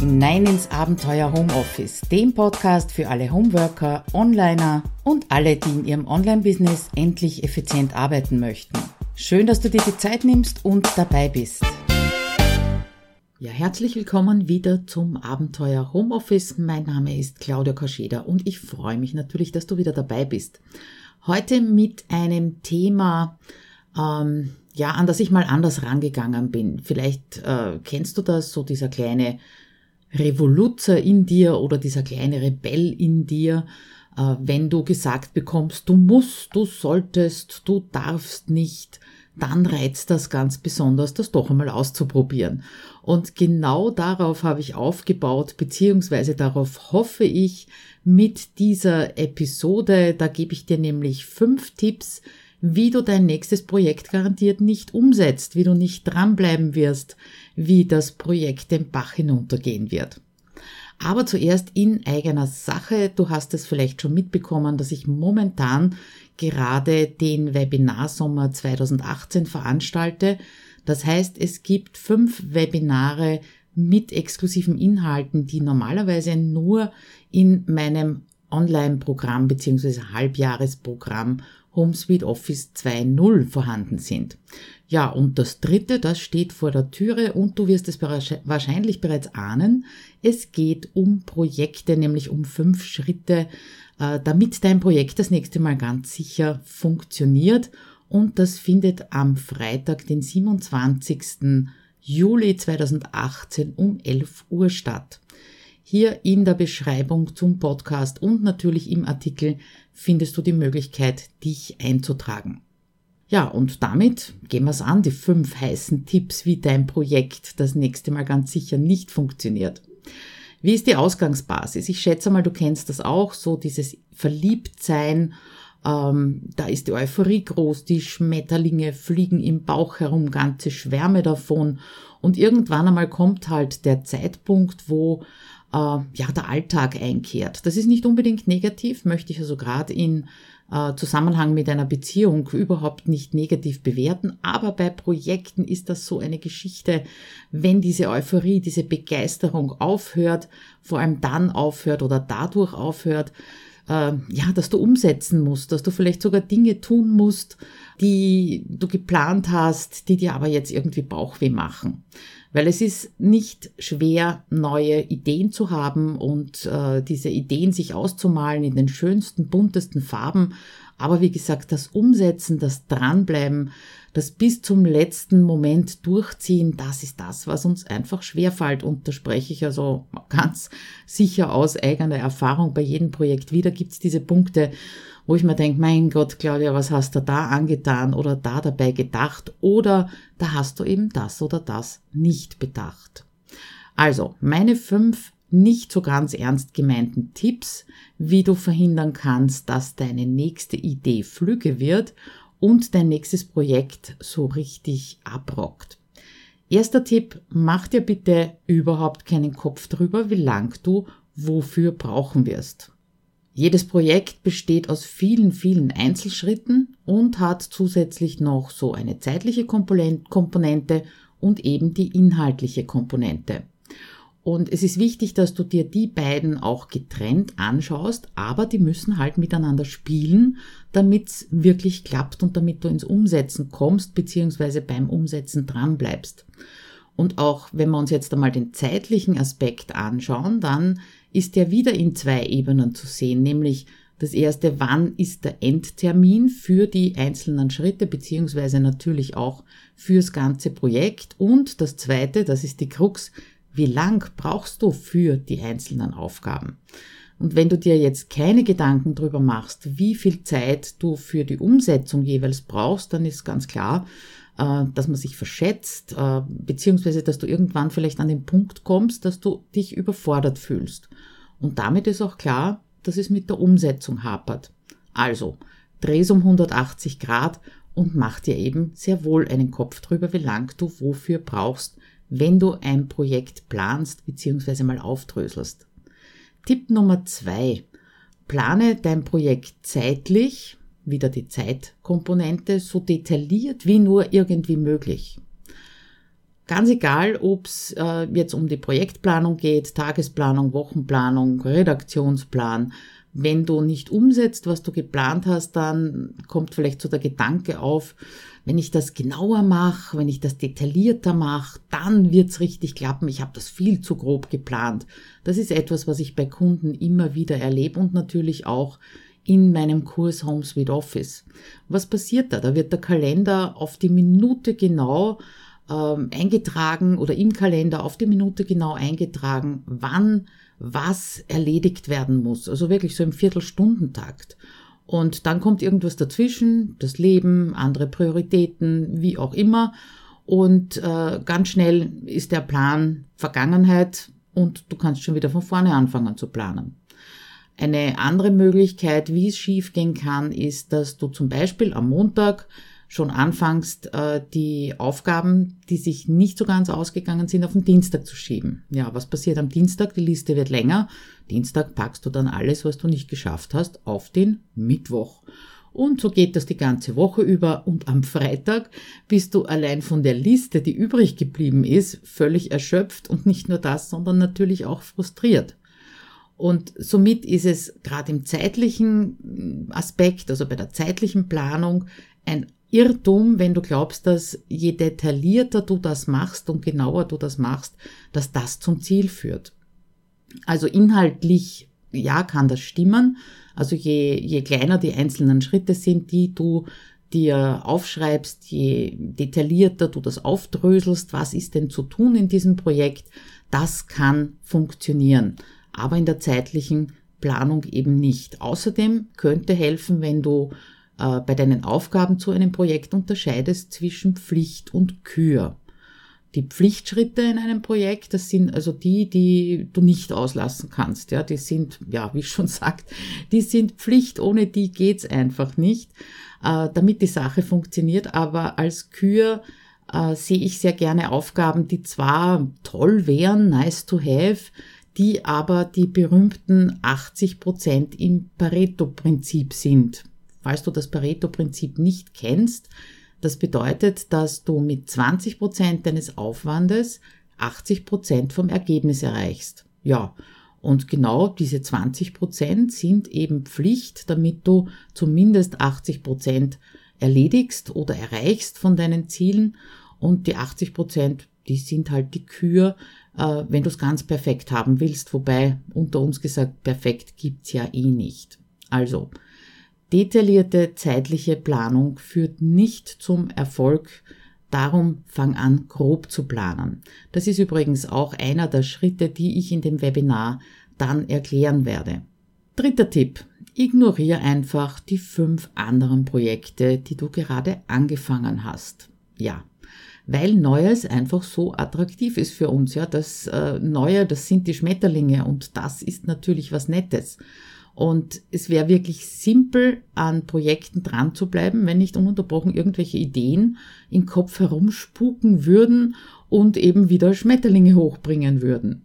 hinein ins Abenteuer Homeoffice, dem Podcast für alle Homeworker, Onliner und alle, die in ihrem Online-Business endlich effizient arbeiten möchten. Schön, dass du dir die Zeit nimmst und dabei bist. Ja, herzlich willkommen wieder zum Abenteuer Homeoffice. Mein Name ist Claudia Kascheda und ich freue mich natürlich, dass du wieder dabei bist. Heute mit einem Thema, ähm, ja, an das ich mal anders rangegangen bin. Vielleicht äh, kennst du das, so dieser kleine Revoluzer in dir oder dieser kleine Rebell in dir, äh, wenn du gesagt bekommst, du musst, du solltest, du darfst nicht, dann reizt das ganz besonders, das doch einmal auszuprobieren. Und genau darauf habe ich aufgebaut, beziehungsweise darauf hoffe ich mit dieser Episode. Da gebe ich dir nämlich fünf Tipps, wie du dein nächstes Projekt garantiert nicht umsetzt, wie du nicht dranbleiben wirst, wie das Projekt den Bach hinuntergehen wird. Aber zuerst in eigener Sache. Du hast es vielleicht schon mitbekommen, dass ich momentan gerade den Webinarsommer 2018 veranstalte. Das heißt, es gibt fünf Webinare mit exklusiven Inhalten, die normalerweise nur in meinem Online-Programm bzw. Halbjahresprogramm HomeSuite Office 2.0 vorhanden sind. Ja, und das dritte, das steht vor der Türe und du wirst es wahrscheinlich bereits ahnen. Es geht um Projekte, nämlich um fünf Schritte, äh, damit dein Projekt das nächste Mal ganz sicher funktioniert. Und das findet am Freitag, den 27. Juli 2018 um 11 Uhr statt. Hier in der Beschreibung zum Podcast und natürlich im Artikel findest du die Möglichkeit, dich einzutragen. Ja, und damit gehen wir es an, die fünf heißen Tipps, wie dein Projekt das nächste Mal ganz sicher nicht funktioniert. Wie ist die Ausgangsbasis? Ich schätze mal, du kennst das auch, so dieses Verliebtsein, ähm, da ist die Euphorie groß, die Schmetterlinge fliegen im Bauch herum, ganze Schwärme davon. Und irgendwann einmal kommt halt der Zeitpunkt, wo äh, ja der Alltag einkehrt. Das ist nicht unbedingt negativ, möchte ich also gerade in äh, Zusammenhang mit einer Beziehung überhaupt nicht negativ bewerten, aber bei Projekten ist das so eine Geschichte, wenn diese Euphorie, diese Begeisterung aufhört, vor allem dann aufhört oder dadurch aufhört, äh, ja, dass du umsetzen musst, dass du vielleicht sogar Dinge tun musst, die du geplant hast, die dir aber jetzt irgendwie Bauchweh machen. Weil es ist nicht schwer, neue Ideen zu haben und äh, diese Ideen sich auszumalen in den schönsten, buntesten Farben. Aber wie gesagt, das Umsetzen, das Dranbleiben, das bis zum letzten Moment durchziehen, das ist das, was uns einfach schwerfällt. Und da spreche ich also ganz sicher aus eigener Erfahrung. Bei jedem Projekt wieder gibt es diese Punkte, wo ich mir denke, mein Gott, Claudia, was hast du da angetan oder da dabei gedacht oder da hast du eben das oder das nicht bedacht. Also, meine fünf nicht so ganz ernst gemeinten Tipps, wie du verhindern kannst, dass deine nächste Idee flügge wird und dein nächstes Projekt so richtig abrockt. Erster Tipp, mach dir bitte überhaupt keinen Kopf drüber, wie lang du wofür brauchen wirst. Jedes Projekt besteht aus vielen, vielen Einzelschritten und hat zusätzlich noch so eine zeitliche Komponente und eben die inhaltliche Komponente. Und es ist wichtig, dass du dir die beiden auch getrennt anschaust, aber die müssen halt miteinander spielen, damit es wirklich klappt und damit du ins Umsetzen kommst, beziehungsweise beim Umsetzen dran bleibst. Und auch wenn wir uns jetzt einmal den zeitlichen Aspekt anschauen, dann ist der wieder in zwei Ebenen zu sehen, nämlich das erste, wann ist der Endtermin für die einzelnen Schritte, beziehungsweise natürlich auch fürs ganze Projekt. Und das zweite, das ist die Krux, wie lang brauchst du für die einzelnen Aufgaben? Und wenn du dir jetzt keine Gedanken drüber machst, wie viel Zeit du für die Umsetzung jeweils brauchst, dann ist ganz klar, dass man sich verschätzt, äh, beziehungsweise dass du irgendwann vielleicht an den Punkt kommst, dass du dich überfordert fühlst. Und damit ist auch klar, dass es mit der Umsetzung hapert. Also, dreh's um 180 Grad und mach dir eben sehr wohl einen Kopf drüber, wie lang du wofür brauchst, wenn du ein Projekt planst bzw. mal aufdröselst. Tipp Nummer zwei. Plane dein Projekt zeitlich wieder die Zeitkomponente, so detailliert wie nur irgendwie möglich. Ganz egal, ob es äh, jetzt um die Projektplanung geht, Tagesplanung, Wochenplanung, Redaktionsplan. Wenn du nicht umsetzt, was du geplant hast, dann kommt vielleicht so der Gedanke auf, wenn ich das genauer mache, wenn ich das detaillierter mache, dann wird's richtig klappen. Ich habe das viel zu grob geplant. Das ist etwas, was ich bei Kunden immer wieder erlebe und natürlich auch in meinem Kurs Home Sweet Office. Was passiert da? Da wird der Kalender auf die Minute genau ähm, eingetragen oder im Kalender auf die Minute genau eingetragen, wann was erledigt werden muss. Also wirklich so im Viertelstundentakt. Und dann kommt irgendwas dazwischen, das Leben, andere Prioritäten, wie auch immer. Und äh, ganz schnell ist der Plan Vergangenheit und du kannst schon wieder von vorne anfangen zu planen. Eine andere Möglichkeit, wie es schiefgehen kann, ist, dass du zum Beispiel am Montag schon anfangst, äh, die Aufgaben, die sich nicht so ganz ausgegangen sind, auf den Dienstag zu schieben. Ja, was passiert am Dienstag? Die Liste wird länger. Dienstag packst du dann alles, was du nicht geschafft hast, auf den Mittwoch. Und so geht das die ganze Woche über und am Freitag bist du allein von der Liste, die übrig geblieben ist, völlig erschöpft und nicht nur das, sondern natürlich auch frustriert. Und somit ist es gerade im zeitlichen Aspekt, also bei der zeitlichen Planung, ein Irrtum, wenn du glaubst, dass je detaillierter du das machst und genauer du das machst, dass das zum Ziel führt. Also inhaltlich, ja, kann das stimmen. Also je, je kleiner die einzelnen Schritte sind, die du dir aufschreibst, je detaillierter du das aufdröselst, was ist denn zu tun in diesem Projekt, das kann funktionieren. Aber in der zeitlichen Planung eben nicht. Außerdem könnte helfen, wenn du äh, bei deinen Aufgaben zu einem Projekt unterscheidest zwischen Pflicht und Kür. Die Pflichtschritte in einem Projekt, das sind also die, die du nicht auslassen kannst. Ja, die sind, ja, wie schon sagt, die sind Pflicht. Ohne die geht's einfach nicht, äh, damit die Sache funktioniert. Aber als Kür äh, sehe ich sehr gerne Aufgaben, die zwar toll wären, nice to have, die aber die berühmten 80 Prozent im Pareto-Prinzip sind. Falls du das Pareto-Prinzip nicht kennst, das bedeutet, dass du mit 20 Prozent deines Aufwandes 80 Prozent vom Ergebnis erreichst. Ja, und genau diese 20 Prozent sind eben Pflicht, damit du zumindest 80 Prozent erledigst oder erreichst von deinen Zielen. Und die 80 Prozent, die sind halt die Kür, äh, wenn du es ganz perfekt haben willst. Wobei unter uns gesagt, perfekt gibt's ja eh nicht. Also, Detaillierte zeitliche Planung führt nicht zum Erfolg. Darum fang an, grob zu planen. Das ist übrigens auch einer der Schritte, die ich in dem Webinar dann erklären werde. Dritter Tipp. Ignoriere einfach die fünf anderen Projekte, die du gerade angefangen hast. Ja, weil Neues einfach so attraktiv ist für uns. Ja, das äh, Neue, das sind die Schmetterlinge und das ist natürlich was Nettes. Und es wäre wirklich simpel, an Projekten dran zu bleiben, wenn nicht ununterbrochen irgendwelche Ideen im Kopf herumspuken würden und eben wieder Schmetterlinge hochbringen würden.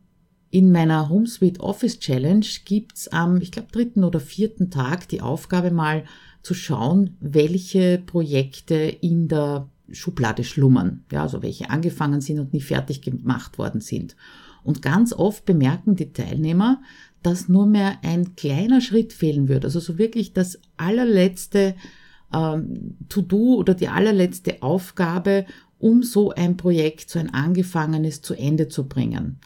In meiner HomeSuite Office Challenge gibt's am, ich glaube, dritten oder vierten Tag die Aufgabe mal zu schauen, welche Projekte in der Schublade schlummern. Ja, also welche angefangen sind und nie fertig gemacht worden sind. Und ganz oft bemerken die Teilnehmer, dass nur mehr ein kleiner Schritt fehlen würde. Also so wirklich das allerletzte ähm, To-Do oder die allerletzte Aufgabe, um so ein Projekt, so ein angefangenes zu Ende zu bringen.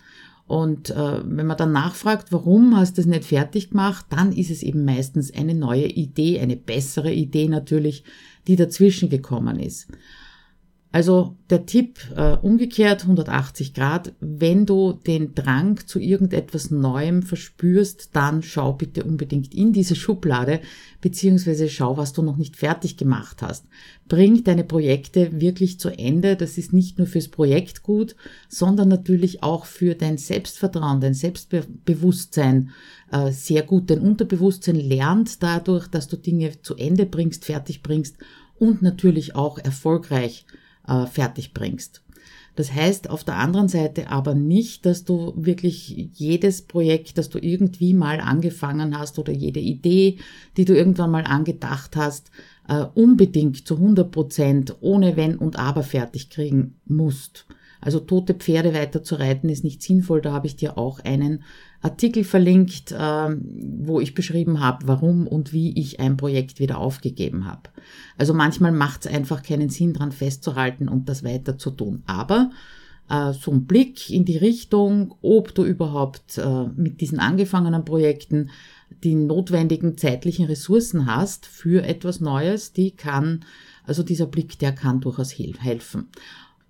Und äh, wenn man dann nachfragt, warum hast du es nicht fertig gemacht, dann ist es eben meistens eine neue Idee, eine bessere Idee natürlich, die dazwischen gekommen ist. Also der Tipp äh, umgekehrt 180 Grad, wenn du den Drang zu irgendetwas Neuem verspürst, dann schau bitte unbedingt in diese Schublade, beziehungsweise schau, was du noch nicht fertig gemacht hast. Bring deine Projekte wirklich zu Ende. Das ist nicht nur fürs Projekt gut, sondern natürlich auch für dein Selbstvertrauen, dein Selbstbewusstsein äh, sehr gut. Dein Unterbewusstsein lernt dadurch, dass du Dinge zu Ende bringst, fertig bringst und natürlich auch erfolgreich äh, fertig bringst. Das heißt auf der anderen Seite aber nicht, dass du wirklich jedes Projekt, das du irgendwie mal angefangen hast oder jede Idee, die du irgendwann mal angedacht hast, äh, unbedingt zu 100 Prozent ohne Wenn und Aber fertig kriegen musst. Also tote Pferde weiter zu reiten ist nicht sinnvoll. Da habe ich dir auch einen Artikel verlinkt, äh, wo ich beschrieben habe, warum und wie ich ein Projekt wieder aufgegeben habe. Also manchmal macht es einfach keinen Sinn, dran festzuhalten und das weiter zu tun. Aber äh, so ein Blick in die Richtung, ob du überhaupt äh, mit diesen angefangenen Projekten die notwendigen zeitlichen Ressourcen hast für etwas Neues, die kann, also dieser Blick, der kann durchaus helfen.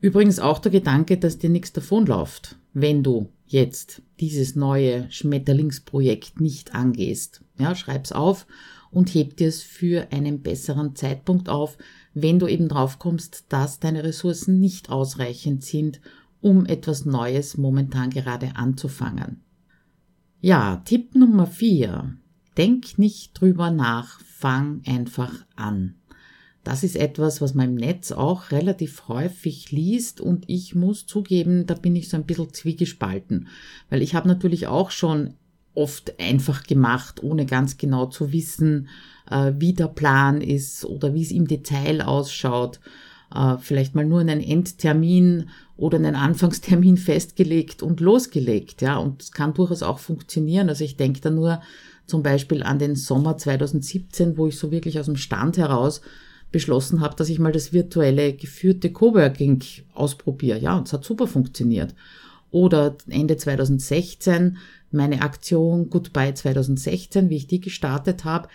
Übrigens auch der Gedanke, dass dir nichts davonläuft, wenn du jetzt dieses neue Schmetterlingsprojekt nicht angehst. Ja, schreib's auf und heb dir es für einen besseren Zeitpunkt auf, wenn du eben drauf kommst, dass deine Ressourcen nicht ausreichend sind, um etwas Neues momentan gerade anzufangen. Ja, Tipp Nummer vier: Denk nicht drüber nach, fang einfach an. Das ist etwas, was man im Netz auch relativ häufig liest und ich muss zugeben, da bin ich so ein bisschen zwiegespalten, weil ich habe natürlich auch schon oft einfach gemacht, ohne ganz genau zu wissen, äh, wie der Plan ist oder wie es im Detail ausschaut. Äh, vielleicht mal nur einen Endtermin oder einen Anfangstermin festgelegt und losgelegt, ja, und das kann durchaus auch funktionieren. Also ich denke da nur zum Beispiel an den Sommer 2017, wo ich so wirklich aus dem Stand heraus beschlossen habe, dass ich mal das virtuelle geführte Coworking ausprobiere. Ja, und es hat super funktioniert. Oder Ende 2016 meine Aktion Goodbye 2016, wie ich die gestartet habe,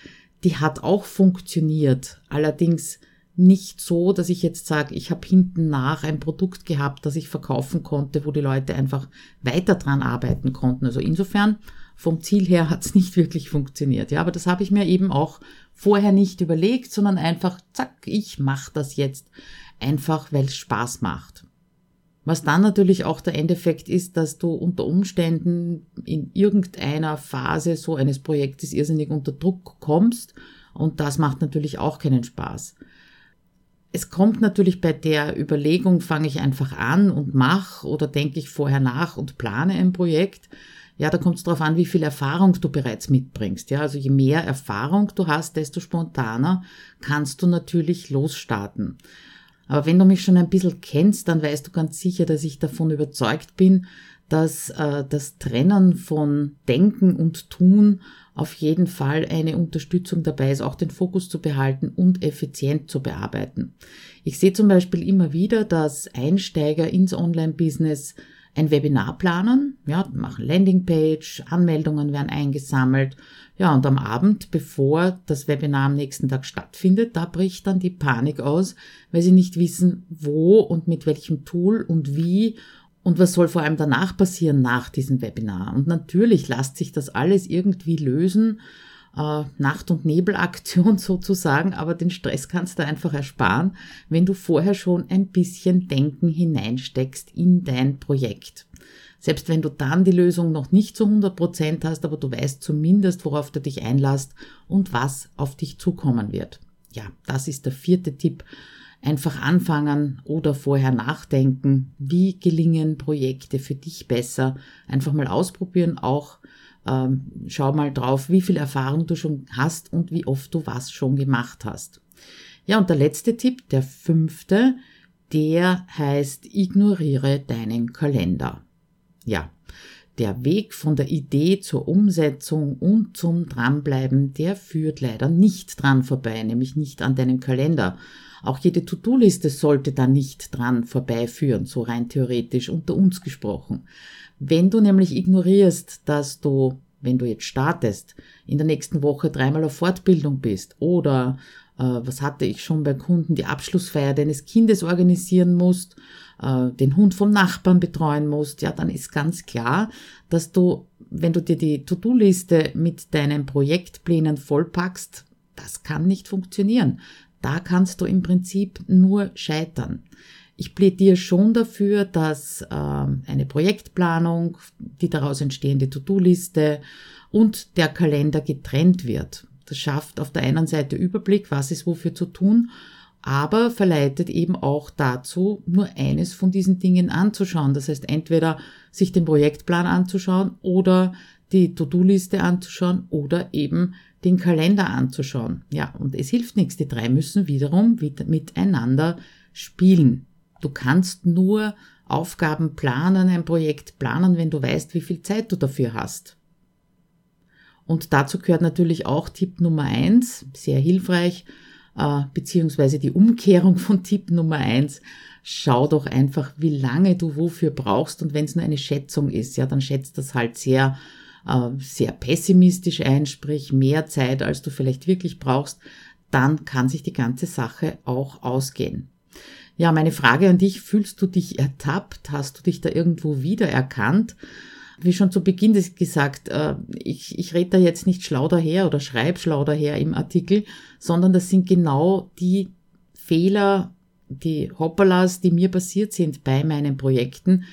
die hat auch funktioniert. Allerdings nicht so, dass ich jetzt sage, ich habe hinten nach ein Produkt gehabt, das ich verkaufen konnte, wo die Leute einfach weiter dran arbeiten konnten. Also insofern vom Ziel her hat es nicht wirklich funktioniert. Ja, aber das habe ich mir eben auch vorher nicht überlegt, sondern einfach, zack, ich mache das jetzt einfach, weil es Spaß macht. Was dann natürlich auch der Endeffekt ist, dass du unter Umständen in irgendeiner Phase so eines Projektes irrsinnig unter Druck kommst und das macht natürlich auch keinen Spaß. Es kommt natürlich bei der Überlegung, fange ich einfach an und mach oder denke ich vorher nach und plane ein Projekt, ja, da kommt es darauf an, wie viel Erfahrung du bereits mitbringst. Ja, also je mehr Erfahrung du hast, desto spontaner kannst du natürlich losstarten. Aber wenn du mich schon ein bisschen kennst, dann weißt du ganz sicher, dass ich davon überzeugt bin, dass äh, das Trennen von Denken und Tun auf jeden Fall eine Unterstützung dabei ist, auch den Fokus zu behalten und effizient zu bearbeiten. Ich sehe zum Beispiel immer wieder, dass Einsteiger ins Online-Business ein Webinar planen, ja, machen Landingpage, Anmeldungen werden eingesammelt, ja, und am Abend, bevor das Webinar am nächsten Tag stattfindet, da bricht dann die Panik aus, weil sie nicht wissen, wo und mit welchem Tool und wie und was soll vor allem danach passieren nach diesem Webinar. Und natürlich lässt sich das alles irgendwie lösen, äh, Nacht- und Nebelaktion sozusagen, aber den Stress kannst du einfach ersparen, wenn du vorher schon ein bisschen Denken hineinsteckst in dein Projekt. Selbst wenn du dann die Lösung noch nicht zu 100 Prozent hast, aber du weißt zumindest, worauf du dich einlasst und was auf dich zukommen wird. Ja, das ist der vierte Tipp. Einfach anfangen oder vorher nachdenken. Wie gelingen Projekte für dich besser? Einfach mal ausprobieren, auch ähm, schau mal drauf, wie viel Erfahrung du schon hast und wie oft du was schon gemacht hast. Ja, und der letzte Tipp, der fünfte, der heißt, ignoriere deinen Kalender. Ja, der Weg von der Idee zur Umsetzung und zum Dranbleiben, der führt leider nicht dran vorbei, nämlich nicht an deinem Kalender. Auch jede To-Do-Liste sollte da nicht dran vorbeiführen, so rein theoretisch unter uns gesprochen. Wenn du nämlich ignorierst, dass du, wenn du jetzt startest, in der nächsten Woche dreimal auf Fortbildung bist oder äh, was hatte ich schon bei Kunden, die Abschlussfeier deines Kindes organisieren musst, äh, den Hund vom Nachbarn betreuen musst, ja, dann ist ganz klar, dass du, wenn du dir die To-Do-Liste mit deinen Projektplänen vollpackst, das kann nicht funktionieren. Da kannst du im Prinzip nur scheitern. Ich plädiere schon dafür, dass äh, eine Projektplanung, die daraus entstehende To-Do-Liste und der Kalender getrennt wird. Das schafft auf der einen Seite Überblick, was ist wofür zu tun, aber verleitet eben auch dazu, nur eines von diesen Dingen anzuschauen. Das heißt, entweder sich den Projektplan anzuschauen oder die To-Do-Liste anzuschauen oder eben den Kalender anzuschauen. Ja, und es hilft nichts. Die drei müssen wiederum miteinander spielen. Du kannst nur Aufgaben planen, ein Projekt planen, wenn du weißt, wie viel Zeit du dafür hast. Und dazu gehört natürlich auch Tipp Nummer eins, sehr hilfreich, äh, beziehungsweise die Umkehrung von Tipp Nummer eins. Schau doch einfach, wie lange du wofür brauchst und wenn es nur eine Schätzung ist, ja, dann schätzt das halt sehr, sehr pessimistisch ein, sprich mehr Zeit, als du vielleicht wirklich brauchst, dann kann sich die ganze Sache auch ausgehen. Ja, meine Frage an dich, fühlst du dich ertappt? Hast du dich da irgendwo wiedererkannt? Wie schon zu Beginn gesagt, äh, ich, ich rede da jetzt nicht schlau daher oder schreibe schlau daher im Artikel, sondern das sind genau die Fehler, die Hoppalas, die mir passiert sind bei meinen Projekten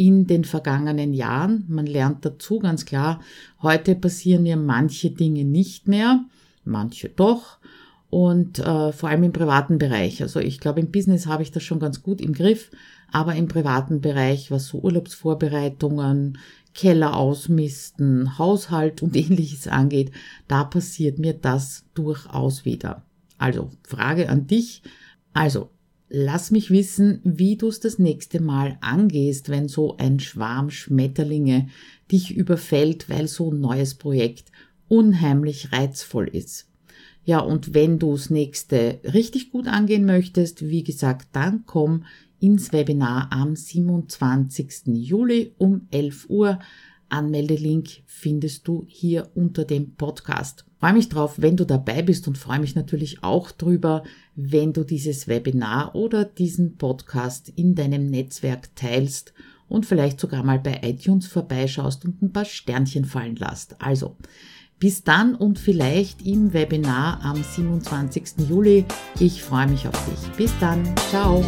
in den vergangenen Jahren. Man lernt dazu ganz klar, heute passieren mir manche Dinge nicht mehr, manche doch und äh, vor allem im privaten Bereich. Also ich glaube, im Business habe ich das schon ganz gut im Griff, aber im privaten Bereich, was so Urlaubsvorbereitungen, Keller ausmisten, Haushalt und ähnliches angeht, da passiert mir das durchaus wieder. Also, Frage an dich. Also, lass mich wissen, wie du es das nächste Mal angehst, wenn so ein Schwarm Schmetterlinge dich überfällt, weil so ein neues Projekt unheimlich reizvoll ist. Ja, und wenn du das nächste richtig gut angehen möchtest, wie gesagt, dann komm ins Webinar am 27. Juli um 11 Uhr. Anmeldelink findest du hier unter dem Podcast. Freue mich drauf, wenn du dabei bist und freue mich natürlich auch drüber, wenn du dieses Webinar oder diesen Podcast in deinem Netzwerk teilst und vielleicht sogar mal bei iTunes vorbeischaust und ein paar Sternchen fallen lässt. Also, bis dann und vielleicht im Webinar am 27. Juli. Ich freue mich auf dich. Bis dann. Ciao.